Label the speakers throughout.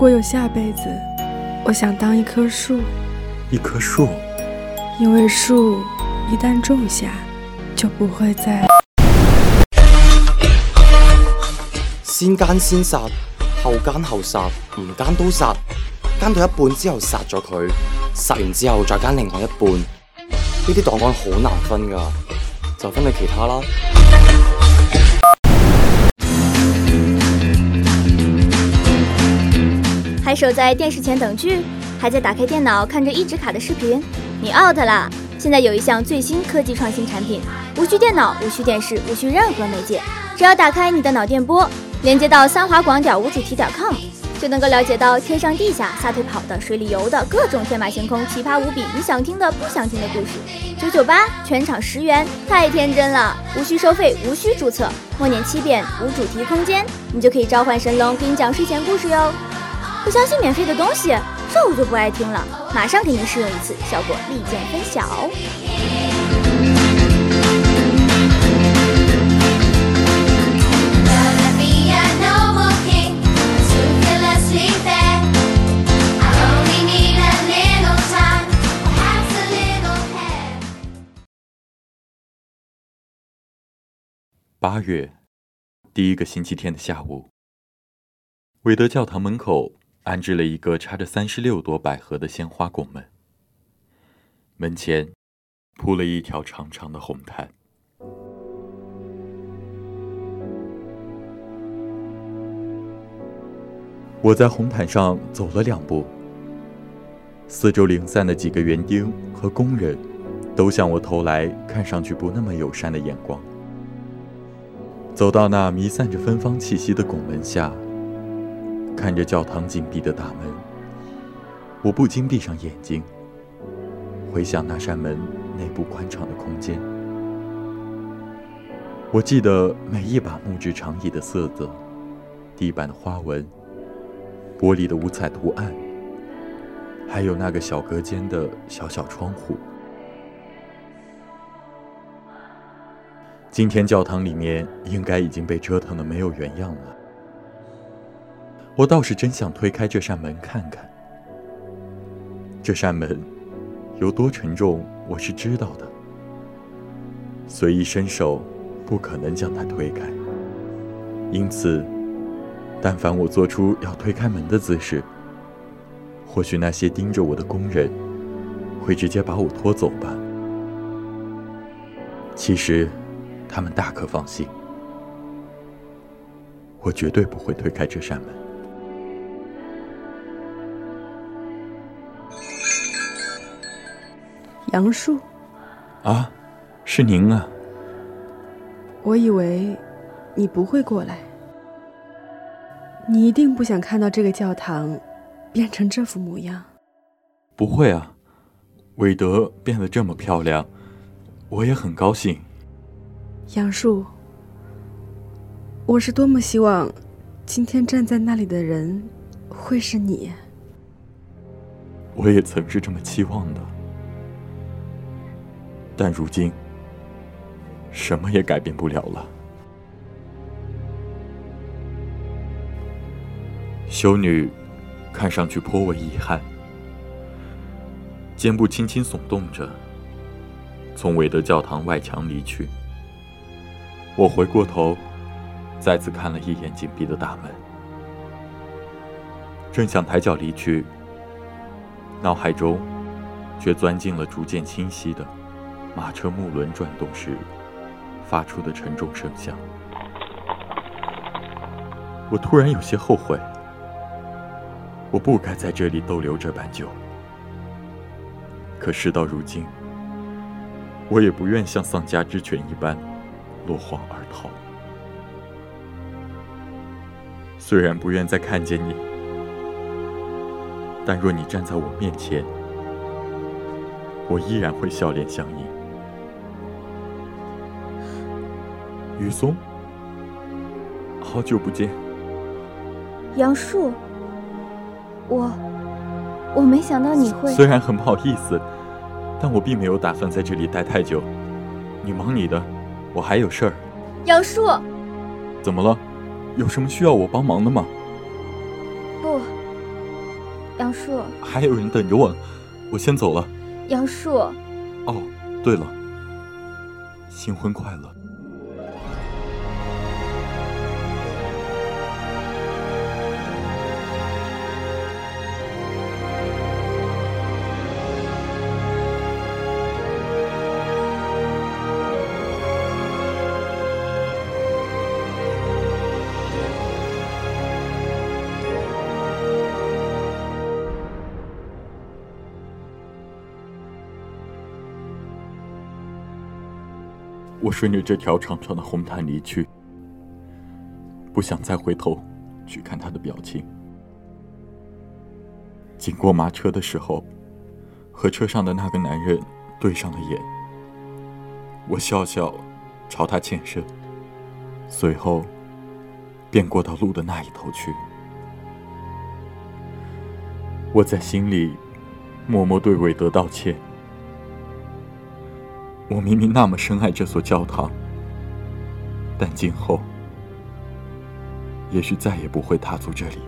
Speaker 1: 果有下辈子，我想当一棵树。
Speaker 2: 一棵树，
Speaker 1: 因为树一旦种下，就不会再。
Speaker 3: 先奸先殺，後奸後殺，唔奸都殺，奸到一半之後殺咗佢，殺完之後再奸另外一半，呢啲檔案好難分噶，就分你其他啦。
Speaker 4: 还守在电视前等剧，还在打开电脑看着一直卡的视频，你 out 啦！现在有一项最新科技创新产品，无需电脑，无需电视，无需任何媒介，只要打开你的脑电波，连接到三华广点无主题点 com，就能够了解到天上地下、撒腿跑的、水里游的各种天马行空、奇葩无比，你想听的、不想听的故事。九九八，全场十元，太天真了！无需收费，无需注册，默念七遍无主题空间，你就可以召唤神龙给你讲睡前故事哟。不相信免费的东西，这我就不爱听了。马上给您试用一次，效果立见分晓。
Speaker 2: 八月第一个星期天的下午，韦德教堂门口。安置了一个插着三十六朵百合的鲜花拱门，门前铺了一条长长的红毯。我在红毯上走了两步，四周零散的几个园丁和工人都向我投来看上去不那么友善的眼光。走到那弥散着芬芳气息的拱门下。看着教堂紧闭的大门，我不禁闭上眼睛，回想那扇门内部宽敞的空间。我记得每一把木质长椅的色泽，地板的花纹，玻璃的五彩图案，还有那个小隔间的小小窗户。今天教堂里面应该已经被折腾的没有原样了。我倒是真想推开这扇门看看。这扇门有多沉重，我是知道的。随意伸手，不可能将它推开。因此，但凡我做出要推开门的姿势，或许那些盯着我的工人会直接把我拖走吧。其实，他们大可放心，我绝对不会推开这扇门。
Speaker 1: 杨树，
Speaker 2: 啊，是您啊！
Speaker 1: 我以为你不会过来，你一定不想看到这个教堂变成这副模样。
Speaker 2: 不会啊，韦德变得这么漂亮，我也很高兴。
Speaker 1: 杨树，我是多么希望今天站在那里的人会是你。
Speaker 2: 我也曾是这么期望的。但如今，什么也改变不了了。修女看上去颇为遗憾，肩部轻轻耸动着，从韦德教堂外墙离去。我回过头，再次看了一眼紧闭的大门，正想抬脚离去，脑海中却钻进了逐渐清晰的。马车木轮转动时发出的沉重声响，我突然有些后悔，我不该在这里逗留这般久。可事到如今，我也不愿像丧家之犬一般落荒而逃。虽然不愿再看见你，但若你站在我面前，我依然会笑脸相迎。雨松，好久不见。
Speaker 4: 杨树，我我没想到你会。
Speaker 2: 虽然很不好意思，但我并没有打算在这里待太久。你忙你的，我还有事儿。
Speaker 4: 杨树，
Speaker 2: 怎么了？有什么需要我帮忙的吗？
Speaker 4: 不，杨树，
Speaker 2: 还有人等着我，我先走了。
Speaker 4: 杨树，
Speaker 2: 哦，对了，新婚快乐。我顺着这条长长的红毯离去，不想再回头去看他的表情。经过马车的时候，和车上的那个男人对上了眼，我笑笑，朝他欠身，随后便过到路的那一头去。我在心里默默对韦德道歉。我明明那么深爱这所教堂，但今后也许再也不会踏足这里。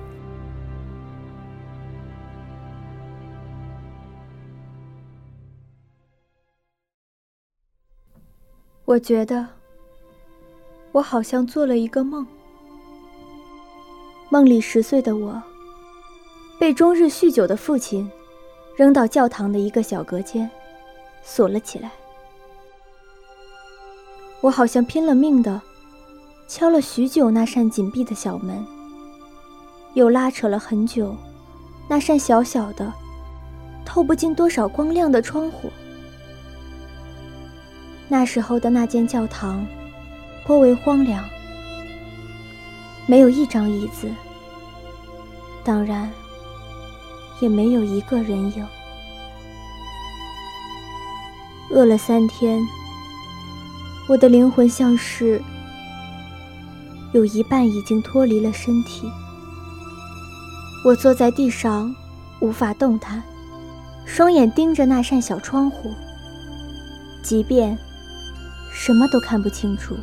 Speaker 4: 我觉得，我好像做了一个梦，梦里十岁的我，被终日酗酒的父亲扔到教堂的一个小隔间，锁了起来。我好像拼了命的敲了许久那扇紧闭的小门，又拉扯了很久那扇小小的、透不进多少光亮的窗户。那时候的那间教堂颇为荒凉，没有一张椅子，当然也没有一个人影。饿了三天。我的灵魂像是有一半已经脱离了身体，我坐在地上，无法动弹，双眼盯着那扇小窗户，即便什么都看不清楚。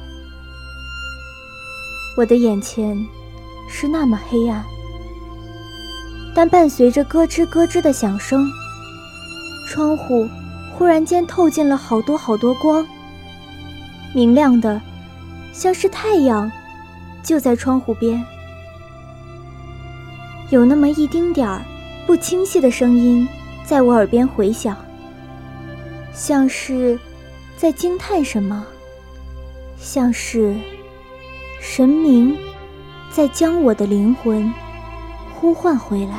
Speaker 4: 我的眼前是那么黑暗，但伴随着咯吱咯吱的响声，窗户忽然间透进了好多好多光。明亮的，像是太阳，就在窗户边。有那么一丁点儿不清晰的声音在我耳边回响，像是在惊叹什么，像是神明在将我的灵魂呼唤回来。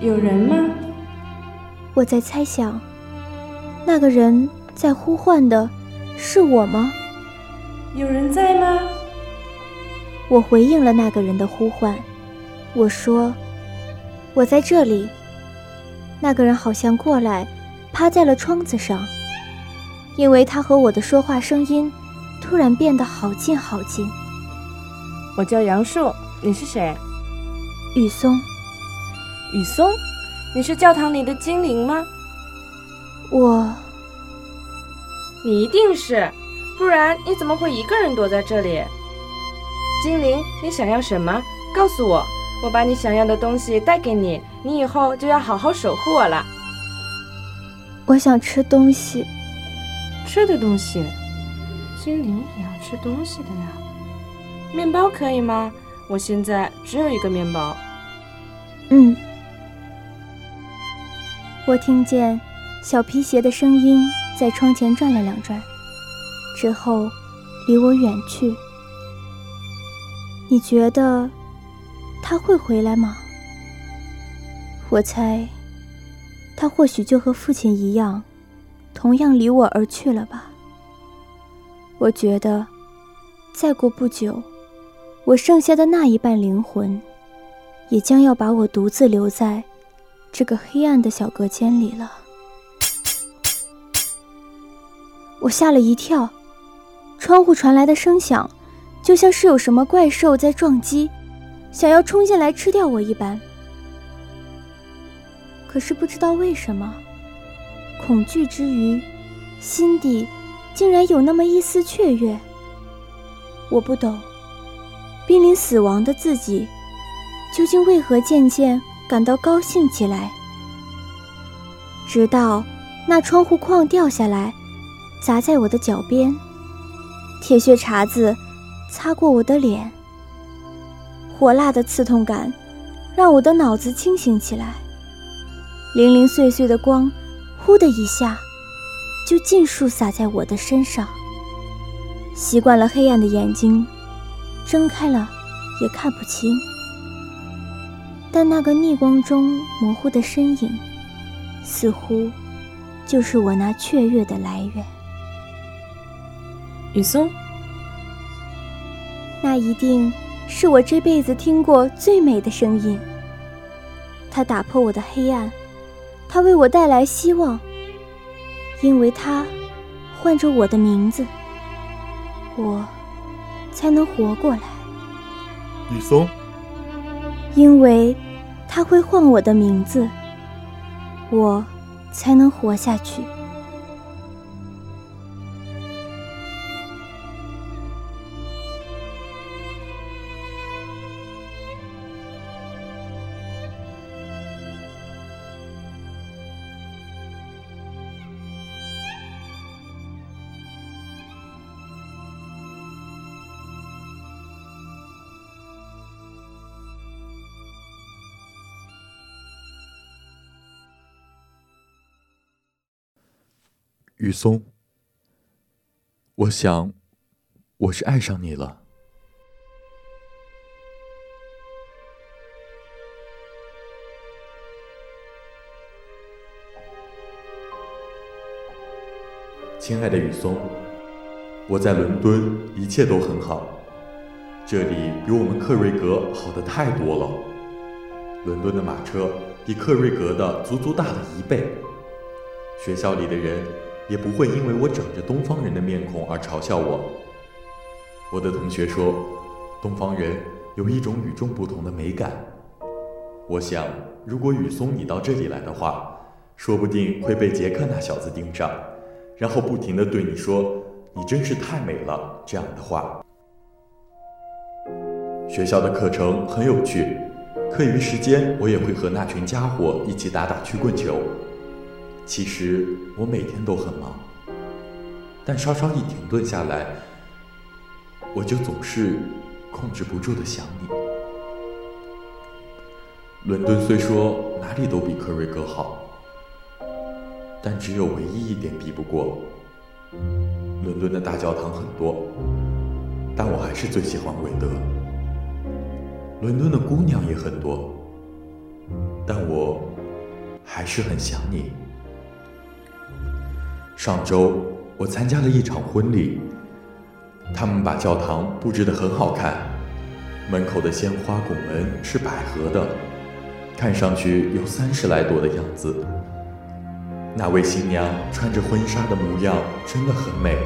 Speaker 5: 有人吗？
Speaker 4: 我在猜想，那个人在呼唤的是我吗？
Speaker 5: 有人在吗？
Speaker 4: 我回应了那个人的呼唤，我说：“我在这里。”那个人好像过来，趴在了窗子上，因为他和我的说话声音突然变得好近好近。
Speaker 5: 我叫杨树，你是谁？
Speaker 4: 雨松。
Speaker 5: 雨松。你是教堂里的精灵吗？
Speaker 4: 我，
Speaker 5: 你一定是，不然你怎么会一个人躲在这里？精灵，你想要什么？告诉我，我把你想要的东西带给你，你以后就要好好守护我了。
Speaker 4: 我想吃东西，
Speaker 5: 吃的东西，精灵也要吃东西的呀。面包可以吗？我现在只有一个面包。
Speaker 4: 嗯。我听见小皮鞋的声音在窗前转了两转，之后离我远去。你觉得他会回来吗？我猜他或许就和父亲一样，同样离我而去了吧。我觉得再过不久，我剩下的那一半灵魂也将要把我独自留在。这个黑暗的小隔间里了，我吓了一跳，窗户传来的声响，就像是有什么怪兽在撞击，想要冲进来吃掉我一般。可是不知道为什么，恐惧之余，心底竟然有那么一丝雀跃。我不懂，濒临死亡的自己，究竟为何渐渐感到高兴起来？直到那窗户框掉下来，砸在我的脚边，铁屑茬子擦过我的脸，火辣的刺痛感让我的脑子清醒起来。零零碎碎的光，呼的一下，就尽数洒在我的身上。习惯了黑暗的眼睛，睁开了也看不清。但那个逆光中模糊的身影，似乎就是我那雀跃的来源。
Speaker 5: 雨松，
Speaker 4: 那一定是我这辈子听过最美的声音。它打破我的黑暗。它为我带来希望，因为它唤着我的名字，我才能活过来。
Speaker 6: 雨松，
Speaker 4: 因为他会唤我的名字，我才能活下去。
Speaker 2: 雨松，我想，我是爱上你了。亲爱的雨松，我在伦敦一切都很好，这里比我们克瑞格好的太多了。伦敦的马车比克瑞格的足足大了一倍，学校里的人。也不会因为我长着东方人的面孔而嘲笑我。我的同学说，东方人有一种与众不同的美感。我想，如果雨松你到这里来的话，说不定会被杰克那小子盯上，然后不停的对你说“你真是太美了”这样的话。学校的课程很有趣，课余时间我也会和那群家伙一起打打曲棍球。其实我每天都很忙，但稍稍一停顿下来，我就总是控制不住的想你。伦敦虽说哪里都比克瑞格好，但只有唯一一点比不过。伦敦的大教堂很多，但我还是最喜欢韦德。伦敦的姑娘也很多，但我还是很想你。上周我参加了一场婚礼，他们把教堂布置得很好看，门口的鲜花拱门是百合的，看上去有三十来朵的样子。那位新娘穿着婚纱的模样真的很美，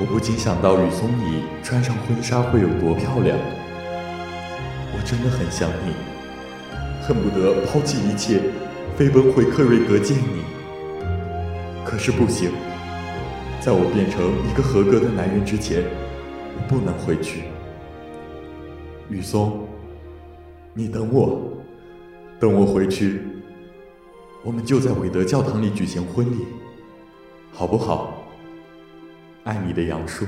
Speaker 2: 我不禁想到雨松你穿上婚纱会有多漂亮。我真的很想你，恨不得抛弃一切，飞奔回克瑞格见你。可是不行，在我变成一个合格的男人之前，我不能回去。雨松，你等我，等我回去，我们就在韦德教堂里举行婚礼，好不好？爱你的杨树。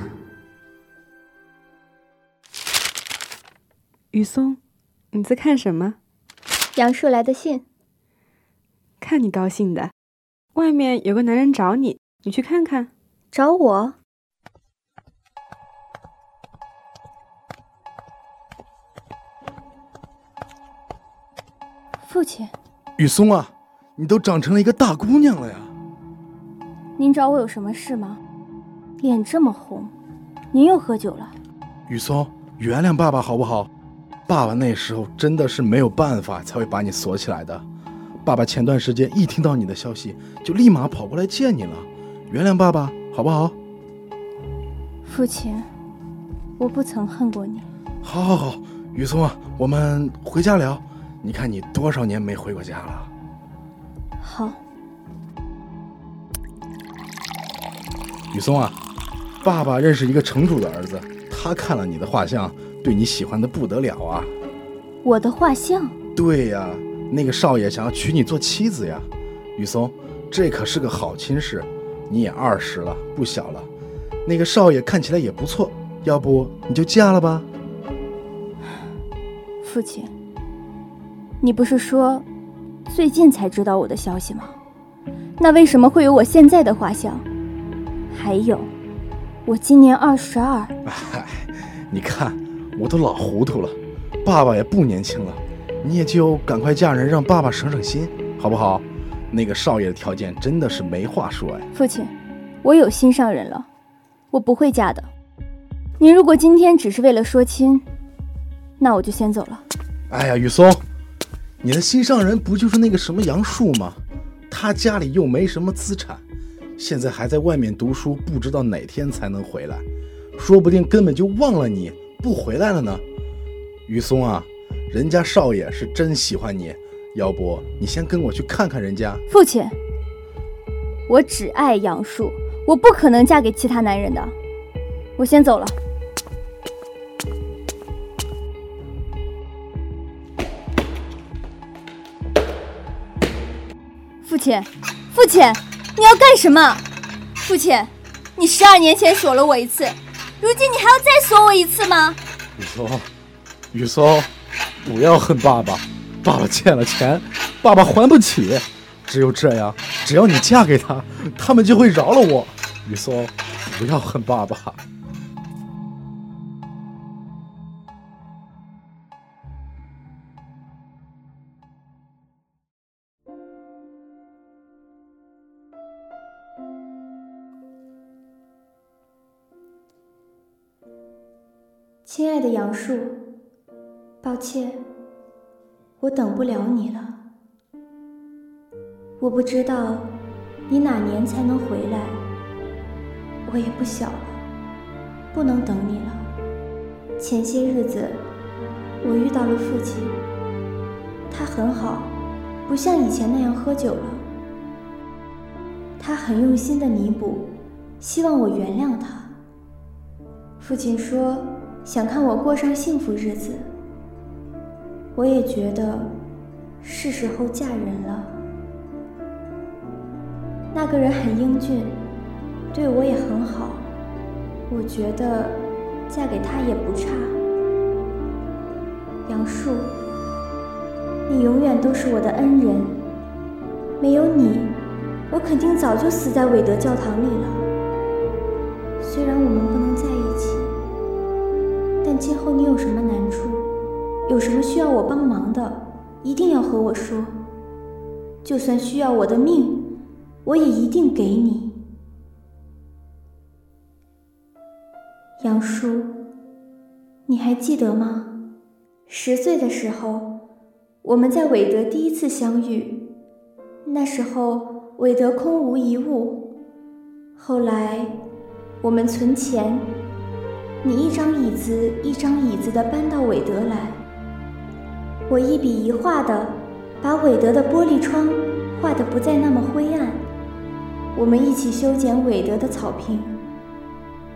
Speaker 1: 雨松，你在看什么？
Speaker 4: 杨树来的信。
Speaker 1: 看你高兴的。外面有个男人找你，你去看看。
Speaker 4: 找我？父亲。
Speaker 6: 雨松啊，你都长成了一个大姑娘了呀！
Speaker 4: 您找我有什么事吗？脸这么红，您又喝酒了？
Speaker 6: 雨松，原谅爸爸好不好？爸爸那时候真的是没有办法，才会把你锁起来的。爸爸前段时间一听到你的消息，就立马跑过来见你了。原谅爸爸好不好？
Speaker 4: 父亲，我不曾恨过你。
Speaker 6: 好，好，好，雨松啊，我们回家聊。你看你多少年没回过家了。
Speaker 4: 好。
Speaker 6: 雨松啊，爸爸认识一个城主的儿子，他看了你的画像，对你喜欢的不得了啊。
Speaker 4: 我的画像？
Speaker 6: 对呀，那个少爷想要娶你做妻子呀。雨松，这可是个好亲事，你也二十了，不小了。那个少爷看起来也不错，要不你就嫁了吧？
Speaker 4: 父亲，你不是说最近才知道我的消息吗？那为什么会有我现在的画像？还有，我今年二十二。
Speaker 6: 哎，你看，我都老糊涂了，爸爸也不年轻了，你也就赶快嫁人，让爸爸省省心，好不好？那个少爷的条件真的是没话说哎。
Speaker 4: 父亲，我有心上人了。我不会嫁的。您如果今天只是为了说亲，那我就先走了。
Speaker 6: 哎呀，雨松，你的心上人不就是那个什么杨树吗？他家里又没什么资产，现在还在外面读书，不知道哪天才能回来，说不定根本就忘了你不回来了呢。雨松啊，人家少爷是真喜欢你，要不你先跟我去看看人家。
Speaker 4: 父亲，我只爱杨树。我不可能嫁给其他男人的，我先走了。父亲，父亲，你要干什么？父亲，你十二年前锁了我一次，如今你还要再锁我一次吗？
Speaker 6: 雨松，雨松，不要恨爸爸，爸爸欠了钱，爸爸还不起。只有这样，只要你嫁给他，他们就会饶了我。雨松，不要恨爸爸。
Speaker 4: 亲爱的杨树，抱歉，我等不了你了。我不知道你哪年才能回来。我也不小了，不能等你了。前些日子，我遇到了父亲，他很好，不像以前那样喝酒了。他很用心的弥补，希望我原谅他。父亲说想看我过上幸福日子，我也觉得是时候嫁人了。那个人很英俊。对我也很好，我觉得嫁给他也不差。杨树，你永远都是我的恩人，没有你，我肯定早就死在韦德教堂里了。虽然我们不能在一起，但今后你有什么难处，有什么需要我帮忙的，一定要和我说。就算需要我的命，我也一定给你。杨叔，你还记得吗？十岁的时候，我们在韦德第一次相遇。那时候韦德空无一物。后来，我们存钱，你一张椅子一张椅子的搬到韦德来。我一笔一画的把韦德的玻璃窗画得不再那么灰暗。我们一起修剪韦德的草坪。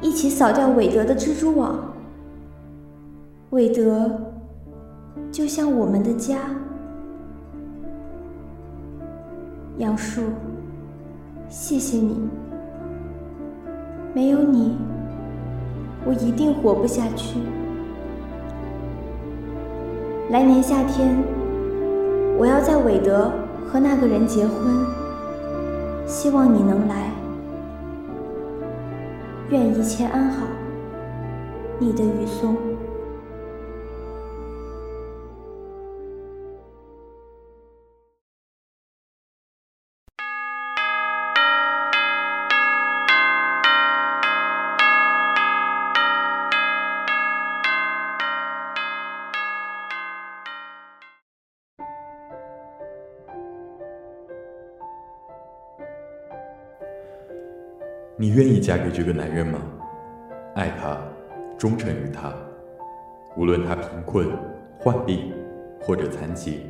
Speaker 4: 一起扫掉韦德的蜘蛛网。韦德就像我们的家。杨树，谢谢你。没有你，我一定活不下去。来年夏天，我要在韦德和那个人结婚，希望你能来。愿一切安好，你的雨松。
Speaker 2: 你愿意嫁给这个男人吗？爱他忠诚于他无论他贫困患病或者残疾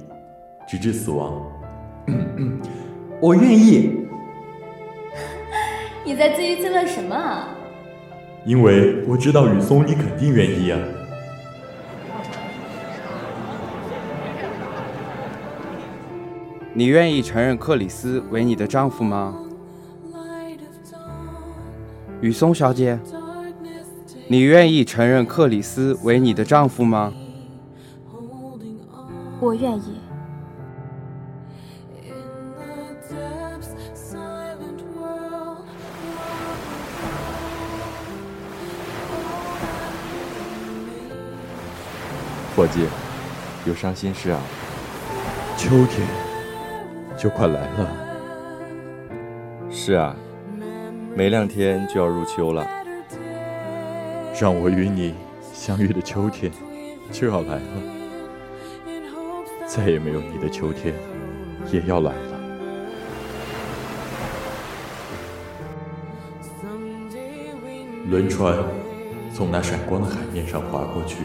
Speaker 2: 直至死亡。
Speaker 3: 我愿意。
Speaker 4: 你在自娱自乐什么？啊
Speaker 2: 因为我知道雨松你肯定愿意啊。
Speaker 7: 你愿意承认克里斯为你的丈夫吗？雨松小姐，你愿意承认克里斯为你的丈夫吗？
Speaker 4: 我愿意。
Speaker 2: 伙计，有伤心事啊？秋天就快来了。
Speaker 8: 是啊，没两天就要入秋了。
Speaker 2: 让我与你相遇的秋天就要来了，再也没有你的秋天也要来了。轮船从那闪光的海面上划过去，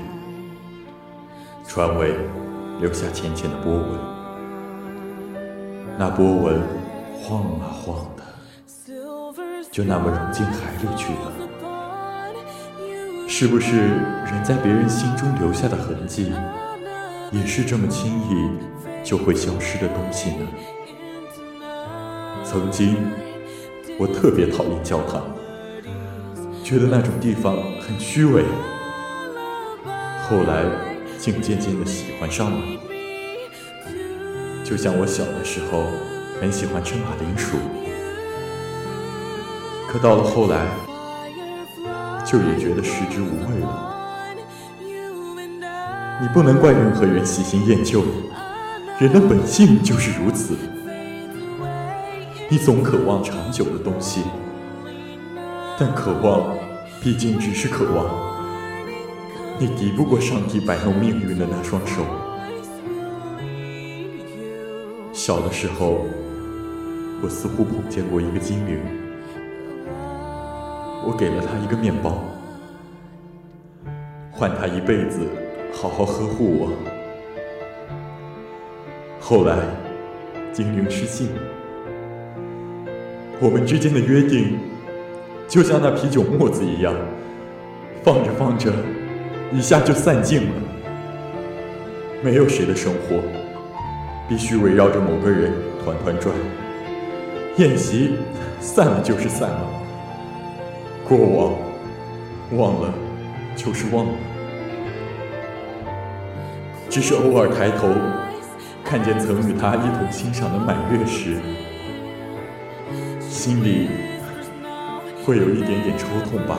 Speaker 2: 船尾留下浅浅的波纹，那波纹晃啊晃，就那么融进海里去了。是不是人在别人心中留下的痕迹，也是这么轻易就会消失的东西呢？曾经，我特别讨厌教堂，觉得那种地方很虚伪。后来，竟渐渐的喜欢上了。就像我小的时候，很喜欢吃马铃薯，可到了后来，就也觉得食之无味了。你不能怪任何人喜新厌旧，人的本性就是如此。你总渴望长久的东西，但渴望毕竟只是渴望，你敌不过上帝摆弄命运的那双手。小的时候，我似乎碰见过一个精灵，我给了他一个面包，换他一辈子好好呵护我。后来，精灵失信，我们之间的约定，就像那啤酒沫子一样，放着放着，一下就散尽了。没有谁的生活必须围绕着某个人团团转，宴席散了就是散了，过往忘了就是忘了，只是偶尔抬头看见曾与他一同欣赏的满月时，心里会有一点点抽痛吧。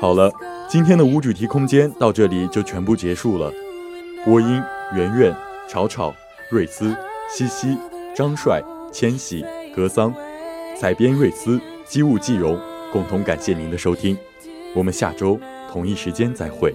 Speaker 2: 好了，今天的无主题空间到这里就全部结束了。播音：圆圆、吵吵、瑞斯、西西、张帅、千玺、格桑，采编：瑞斯、机务季荣，共同感谢您的收听。我们下周同一时间再会。